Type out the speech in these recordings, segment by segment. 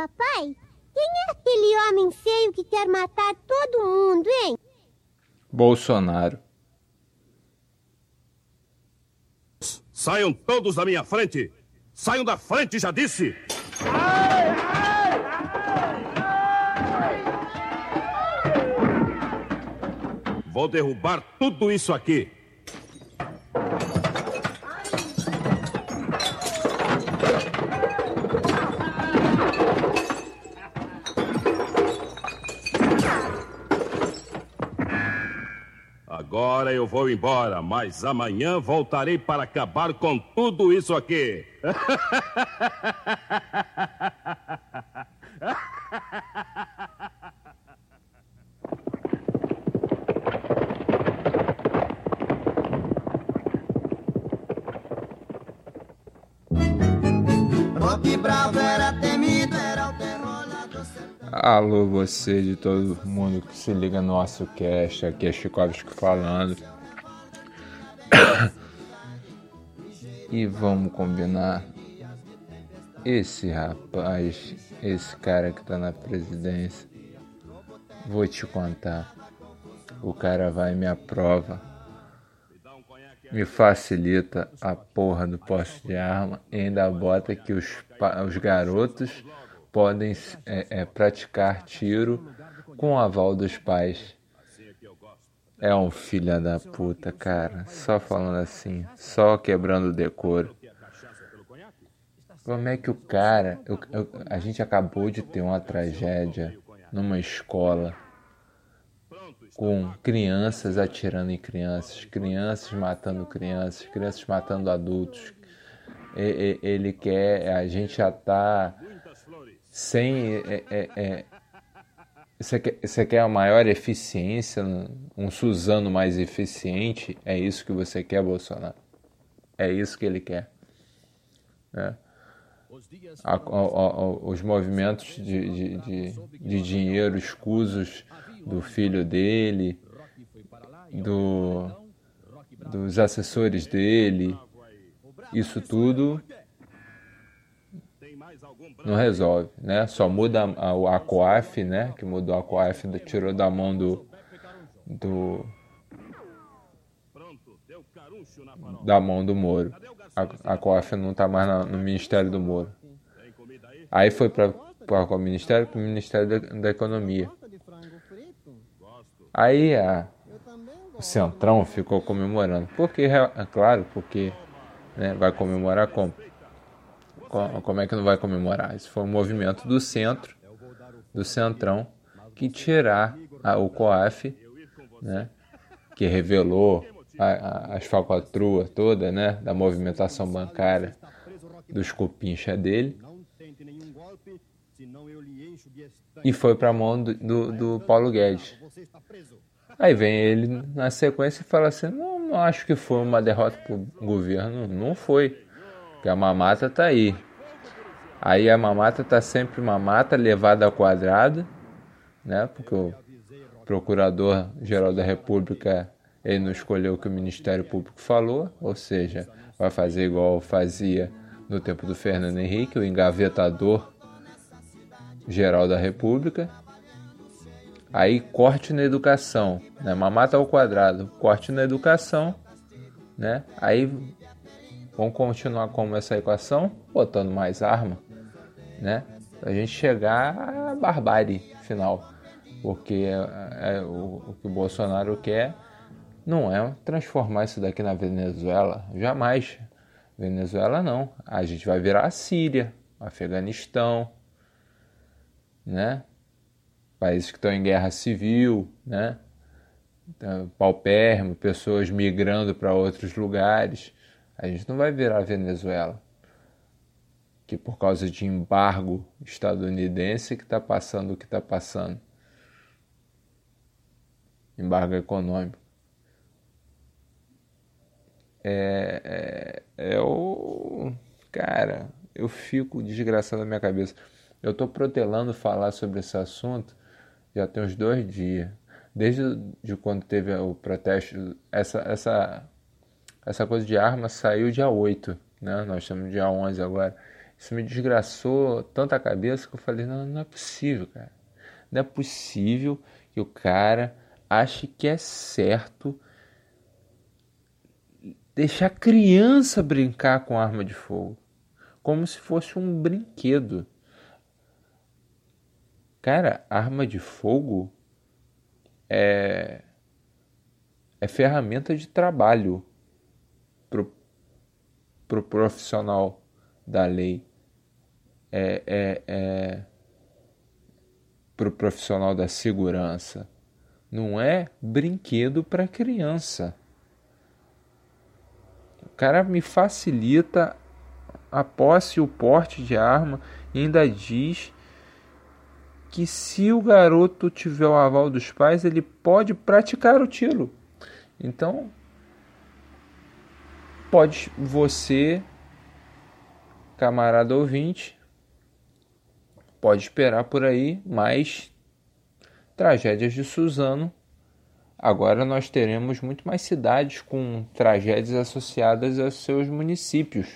papai, quem é aquele homem feio que quer matar todo mundo, hein? Bolsonaro. Saiam todos da minha frente! Saiam da frente, já disse! Vou derrubar tudo isso aqui. Vou embora, mas amanhã voltarei para acabar com tudo isso aqui. Alô, você de todo mundo que se liga no nosso cast, aqui é Chikovski falando. E vamos combinar. Esse rapaz, esse cara que tá na presidência, vou te contar. O cara vai me aprova, me facilita a porra do poste de arma e ainda bota que os, os garotos podem é, é, praticar tiro com o aval dos pais. É um filho da puta, cara. Só falando assim, só quebrando o decoro. Como é que o cara. eu- eu- a gente acabou de ter uma tragédia numa escola com crianças atirando em crianças, crianças matando crianças, crianças matando adultos. Ele quer. A gente já tá sem. é- é- é- você quer, você quer a maior eficiência, um Suzano mais eficiente? É isso que você quer, Bolsonaro? É isso que ele quer. né? A- a- a- os movimentos de, de, de, de dinheiro escusos do filho dele, do, dos assessores dele, isso tudo não resolve, né? Só muda a, a, a COAF, né? Que mudou a COAF, do- tirou da mão do, do da mão do Moro. A, a COAF não está mais na- no Ministério do Moro. Aí foi para o Ministério, pro Ministério da, da Economia. Aí a, o. Centrão ficou comemorando. Porque, é claro, porque né, vai comemorar como? Co- Como é que não vai comemorar? Isso foi um movimento do centro, do Centrão, que tirar a, o COAF, né, que revelou a, a, as falcatruas toda, né, da movimentação bancária dos cupincha dele, Não tente nenhum golpe, senão eu lhe encho de estanho. e foi para a mão do, do, do Paulo Guedes. Aí vem ele na sequência e fala assim: não, não acho que foi uma derrota para o governo. Não foi. Porque a mamata tá aí. Aí a mamata tá sempre mamata levada ao quadrado, né? Porque o Procurador-Geral da República ele não escolheu o que o Ministério Público falou, ou seja, vai fazer igual fazia no tempo do Fernando Henrique, o engavetador geral da República. Aí corte na educação, né? Mamata ao quadrado, corte na educação, né? Aí vamos continuar como essa equação, botando mais arma, né? Pra gente chegar à barbárie final, porque é, é, o, o que o Bolsonaro quer não é transformar isso daqui na Venezuela, jamais. Venezuela não, a gente vai virar a Síria, Afeganistão, né? países que estão em guerra civil, né? Então, paupérrimo, pessoas migrando para outros lugares. A gente não vai virar Venezuela, que por causa de embargo estadunidense que está passando o que está passando. Embargo econômico. É, é, é o. Cara, eu fico desgraçado na minha cabeça. Eu tô protelando falar sobre esse assunto já tem uns dois dias. Desde de quando teve o protesto, essa, essa, essa coisa de arma saiu dia 8, né? Nós estamos dia 11 agora. Isso me desgraçou tanto a cabeça que eu falei: não, não é possível, cara. Não é possível que o cara ache que é certo deixar criança brincar com arma de fogo, como se fosse um brinquedo. Cara, arma de fogo é é ferramenta de trabalho pro profissional da lei. É, é, é pro profissional da segurança. Não é brinquedo para criança. O cara me facilita a posse e o porte de arma e ainda diz que se o garoto tiver o aval dos pais, ele pode praticar o tiro. Então, pode você, camarada ouvinte, pode esperar por aí mais tragédias de Suzano. Agora nós teremos muito mais cidades com tragédias associadas aos seus municípios,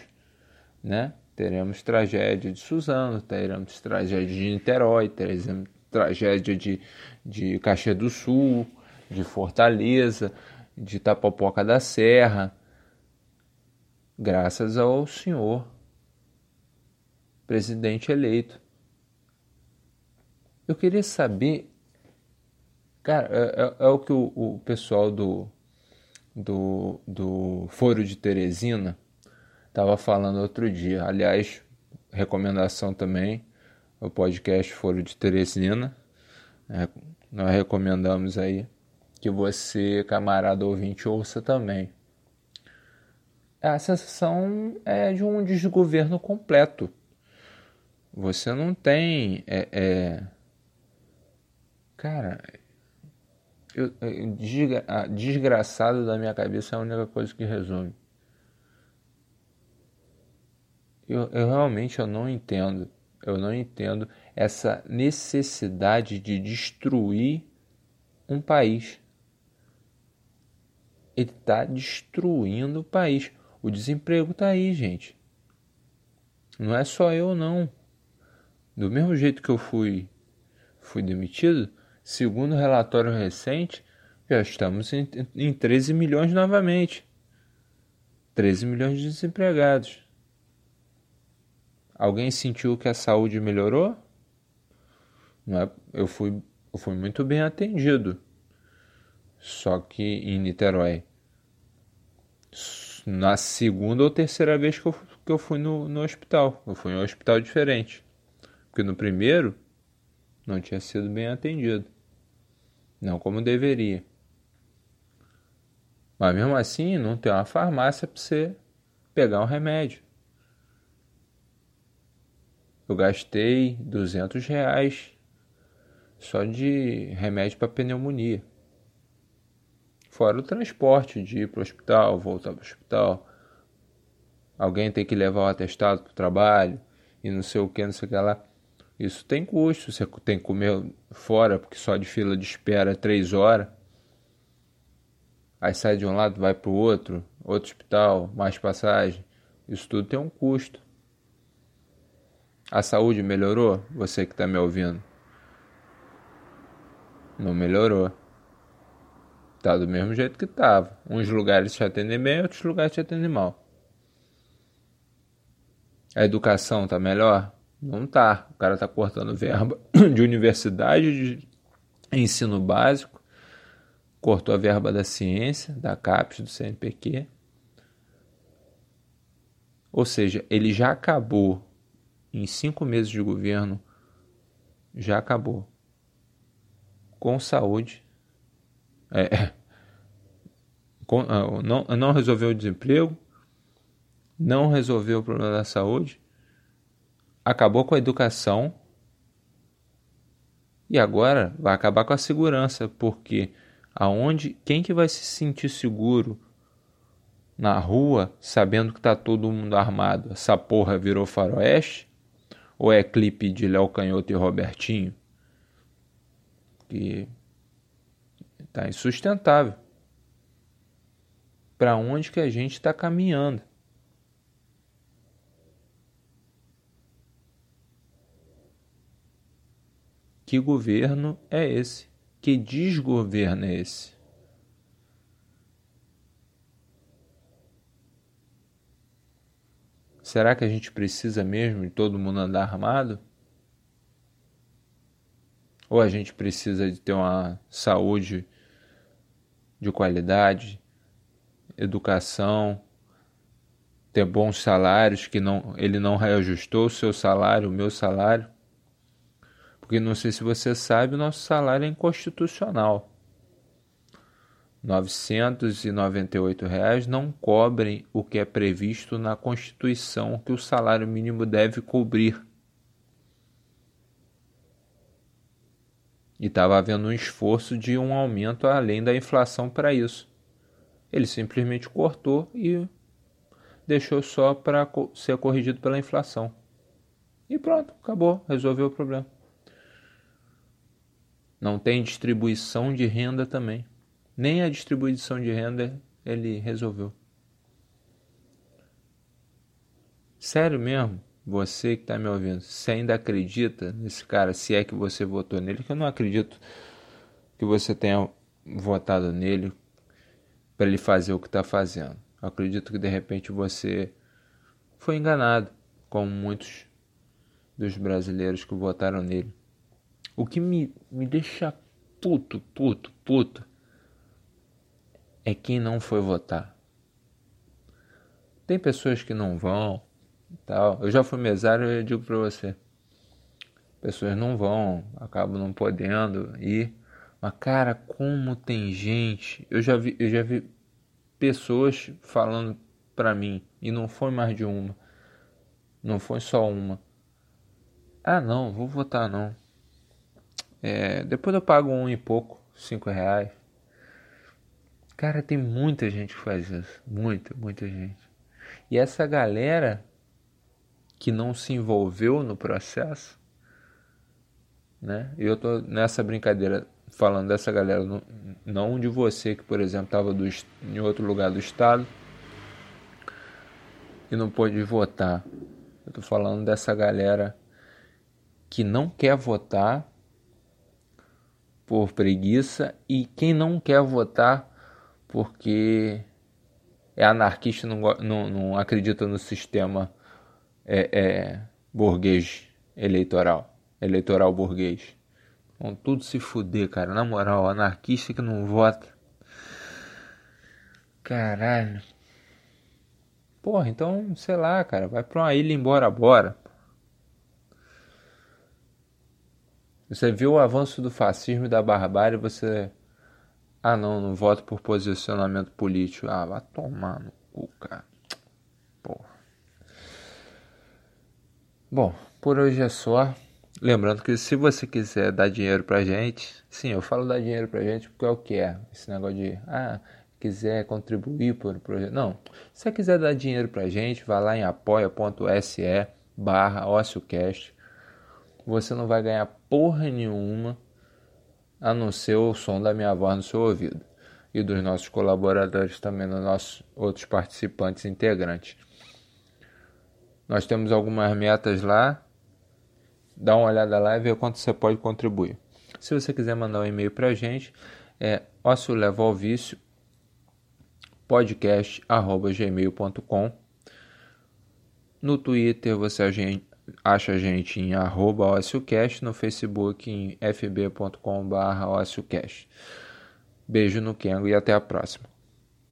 né? Teremos tragédia de Suzano, teremos tragédia de Niterói, teremos tragédia de, de Caxias do Sul, de Fortaleza, de Itapopoca da Serra, graças ao senhor presidente eleito. Eu queria saber, cara, é, é, é o que o, o, pessoal do, do, do Foro de Teresina estava falando outro dia. Aliás, recomendação também, o podcast Foro de Teresina. É, nós recomendamos aí que você, camarada ouvinte, ouça também. A sensação é de um desgoverno completo. Você não tem. É, é... Cara, eu, desgra... desgraçado da minha cabeça é a única coisa que resume. Eu, eu realmente eu não entendo. Eu não entendo essa necessidade de destruir um país ele está destruindo o país. O desemprego está aí, gente. Não é só eu, não. Do mesmo jeito que eu fui, fui demitido, segundo o relatório recente, já estamos em, em 13 milhões novamente. 13 milhões de desempregados. Alguém sentiu que a saúde melhorou? Não é, eu, fui, eu fui muito bem atendido só que em Niterói. Na segunda ou terceira vez que eu, que eu fui no, no hospital. Eu fui em um hospital diferente. Porque no primeiro não tinha sido bem atendido. Não como deveria. Mas mesmo assim, não tem uma farmácia para você pegar um remédio. Eu gastei 200 reais só de remédio para pneumonia. Fora o transporte de ir para o hospital, voltar para o hospital. Alguém tem que levar o atestado para o trabalho e não sei o que, não sei o que lá. Isso tem custo. Você tem que comer fora, porque só de fila de espera é três horas. Aí sai de um lado, vai para o outro, outro hospital, mais passagem. Isso tudo tem um custo. A saúde melhorou? Você que está me ouvindo. Não melhorou. Tá do mesmo jeito que tava. Uns lugares te atendem bem, outros lugares te atendem mal. A educação tá melhor? Não tá. O cara tá cortando verba de universidade, de ensino básico, cortou a verba da ciência, da CAPES, do CNPq. Ou seja, ele já acabou em cinco meses de governo, já acabou com saúde é, ah, não, não resolveu o desemprego, não resolveu o problema da saúde, acabou com a educação e agora vai acabar com a segurança, porque aonde quem que vai se sentir seguro na rua sabendo que tá todo mundo armado? Essa porra virou faroeste? Ou é clipe de Léo Canhoto e Robertinho? Que Está insustentável. Para onde que a gente está caminhando? Que governo é esse? Que desgoverno é esse? Será que a gente precisa mesmo de todo mundo andar armado? Ou a gente precisa de ter uma saúde de qualidade, educação, ter bons salários, que não, ele não reajustou o seu salário, o meu salário. Porque não sei se você sabe, o nosso salário é inconstitucional. 998 reais não cobrem o que é previsto na Constituição que o salário mínimo deve cobrir. E estava havendo um esforço de um aumento além da inflação para isso. Ele simplesmente cortou e deixou só para ser corrigido pela inflação. E pronto, acabou, resolveu o problema. Não tem distribuição de renda também. Nem a distribuição de renda ele resolveu. Sério mesmo? Você que está me ouvindo, você ainda acredita nesse cara? Se é que você votou nele, que eu não acredito que você tenha votado nele para ele fazer o que está fazendo. Eu acredito que de repente você foi enganado, como muitos dos brasileiros que votaram nele. O que me, me deixa puto, puto, puto é quem não foi votar. Tem pessoas que não vão, tal. Eu já fui mesário e digo para você, pessoas não vão, acabam não podendo ir. Mas cara, como tem gente, eu já vi, eu já vi pessoas falando para mim e não foi mais de uma, não foi só uma. Ah não, vou votar não. É, depois eu pago um e pouco, cinco reais. Cara, tem muita gente que faz isso. Muita, muita gente. E essa galera que não se envolveu no processo, né? Eu tô nessa brincadeira falando dessa galera, não de você que, por exemplo, estava em outro lugar do estado e não pôde votar. Eu tô falando dessa galera que não quer votar por preguiça e quem não quer votar porque é anarquista, não, não, não acredita no sistema é, é, burguês eleitoral, eleitoral burguês. Vão tudo se fuder, cara. Na moral, anarquista que não vota. Caralho. Porra, então, sei lá, cara, vai pra uma ilha embora, bora. Você viu o avanço do fascismo e da barbárie, você ah, não, não voto por posicionamento político. Ah, vai tomar no cu, cara. Bom, por hoje é só. Lembrando que se você quiser dar dinheiro pra gente, sim, eu falo dar dinheiro pra gente porque é o que é. Esse negócio de, ah, quiser contribuir por um projeto. Não, se você quiser dar dinheiro pra gente, vá lá em apoia.se barra Você não vai ganhar porra nenhuma a não ser o som da minha voz no seu ouvido e dos nossos colaboradores também, dos nossos outros participantes integrantes. Nós temos algumas metas lá, dá uma olhada lá e vê quanto você pode contribuir. Se você quiser mandar um e-mail para a gente, é ócio leva ao vício. No Twitter você acha a gente em arroba OcioCast, no Facebook em fb.com.br OcioCast. Beijo no Kengo e até a próxima.